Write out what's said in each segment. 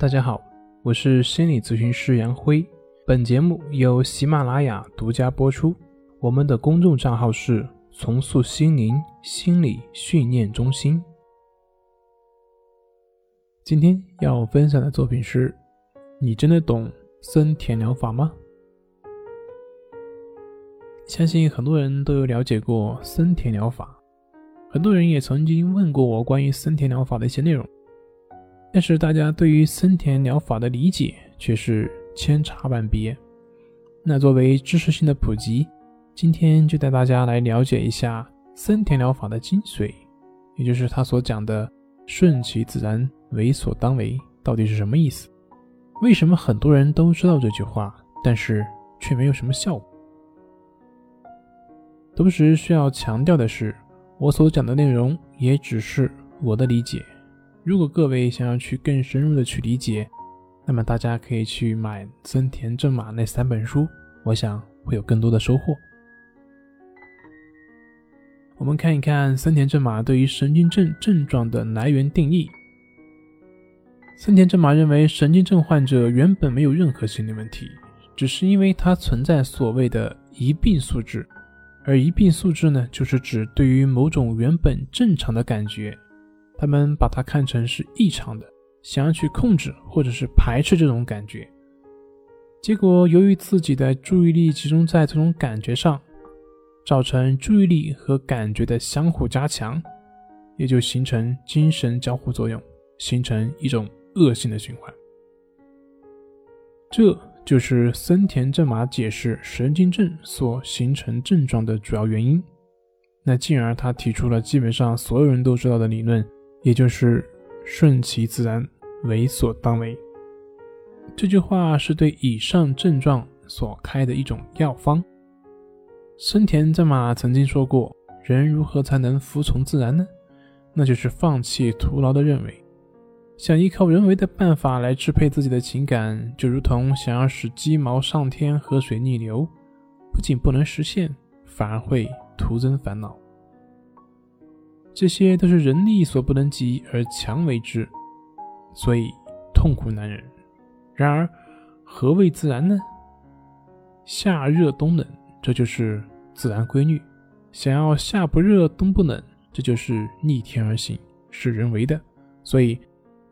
大家好，我是心理咨询师杨辉。本节目由喜马拉雅独家播出。我们的公众账号是“重塑心灵心理训练中心”。今天要分享的作品是：你真的懂森田疗法吗？相信很多人都有了解过森田疗法，很多人也曾经问过我关于森田疗法的一些内容。但是大家对于森田疗法的理解却是千差万别。那作为知识性的普及，今天就带大家来了解一下森田疗法的精髓，也就是他所讲的“顺其自然，为所当为”到底是什么意思？为什么很多人都知道这句话，但是却没有什么效果？同时需要强调的是，我所讲的内容也只是我的理解。如果各位想要去更深入的去理解，那么大家可以去买森田正马那三本书，我想会有更多的收获。我们看一看森田正马对于神经症症状的来源定义。森田正马认为，神经症患者原本没有任何心理问题，只是因为它存在所谓的疑病素质，而疑病素质呢，就是指对于某种原本正常的感觉。他们把它看成是异常的，想要去控制或者是排斥这种感觉，结果由于自己的注意力集中在这种感觉上，造成注意力和感觉的相互加强，也就形成精神交互作用，形成一种恶性的循环。这就是森田正马解释神经症所形成症状的主要原因。那进而他提出了基本上所有人都知道的理论。也就是顺其自然，为所当为。这句话是对以上症状所开的一种药方。森田正马曾经说过：“人如何才能服从自然呢？那就是放弃徒劳的认为。想依靠人为的办法来支配自己的情感，就如同想要使鸡毛上天、河水逆流，不仅不能实现，反而会徒增烦恼。”这些都是人力所不能及而强为之，所以痛苦难忍。然而，何谓自然呢？夏热冬冷，这就是自然规律；想要夏不热冬不冷，这就是逆天而行，是人为的。所以，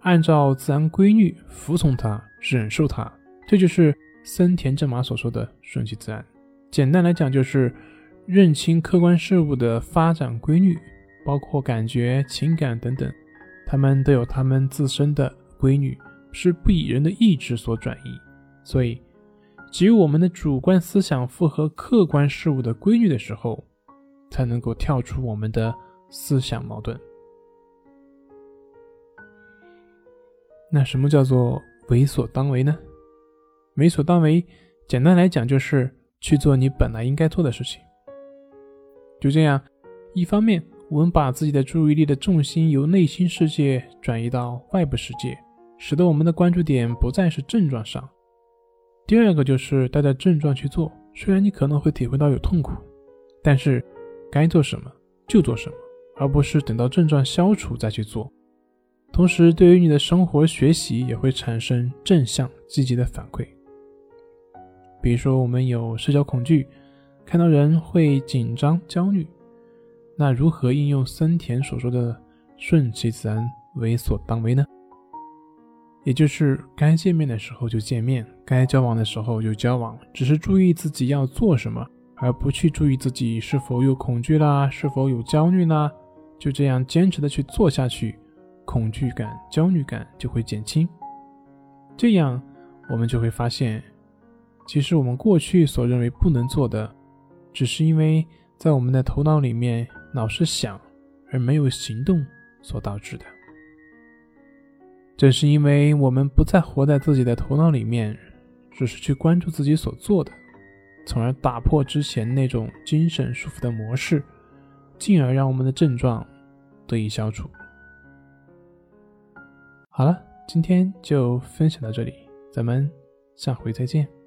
按照自然规律，服从它，忍受它，这就是森田正马所说的顺其自然。简单来讲，就是认清客观事物的发展规律。包括感觉、情感等等，他们都有他们自身的规律，是不以人的意志所转移。所以，只有我们的主观思想符合客观事物的规律的时候，才能够跳出我们的思想矛盾。那什么叫做为所当为呢？为所当为，简单来讲就是去做你本来应该做的事情。就这样，一方面。我们把自己的注意力的重心由内心世界转移到外部世界，使得我们的关注点不再是症状上。第二个就是带着症状去做，虽然你可能会体会到有痛苦，但是该做什么就做什么，而不是等到症状消除再去做。同时，对于你的生活学习也会产生正向积极的反馈。比如说，我们有社交恐惧，看到人会紧张焦虑。那如何应用森田所说的“顺其自然，为所当为”呢？也就是该见面的时候就见面，该交往的时候就交往，只是注意自己要做什么，而不去注意自己是否有恐惧啦，是否有焦虑啦。就这样坚持的去做下去，恐惧感、焦虑感就会减轻。这样我们就会发现，其实我们过去所认为不能做的，只是因为在我们的头脑里面。老是想而没有行动所导致的。正是因为我们不再活在自己的头脑里面，只是去关注自己所做的，从而打破之前那种精神束缚的模式，进而让我们的症状得以消除。好了，今天就分享到这里，咱们下回再见。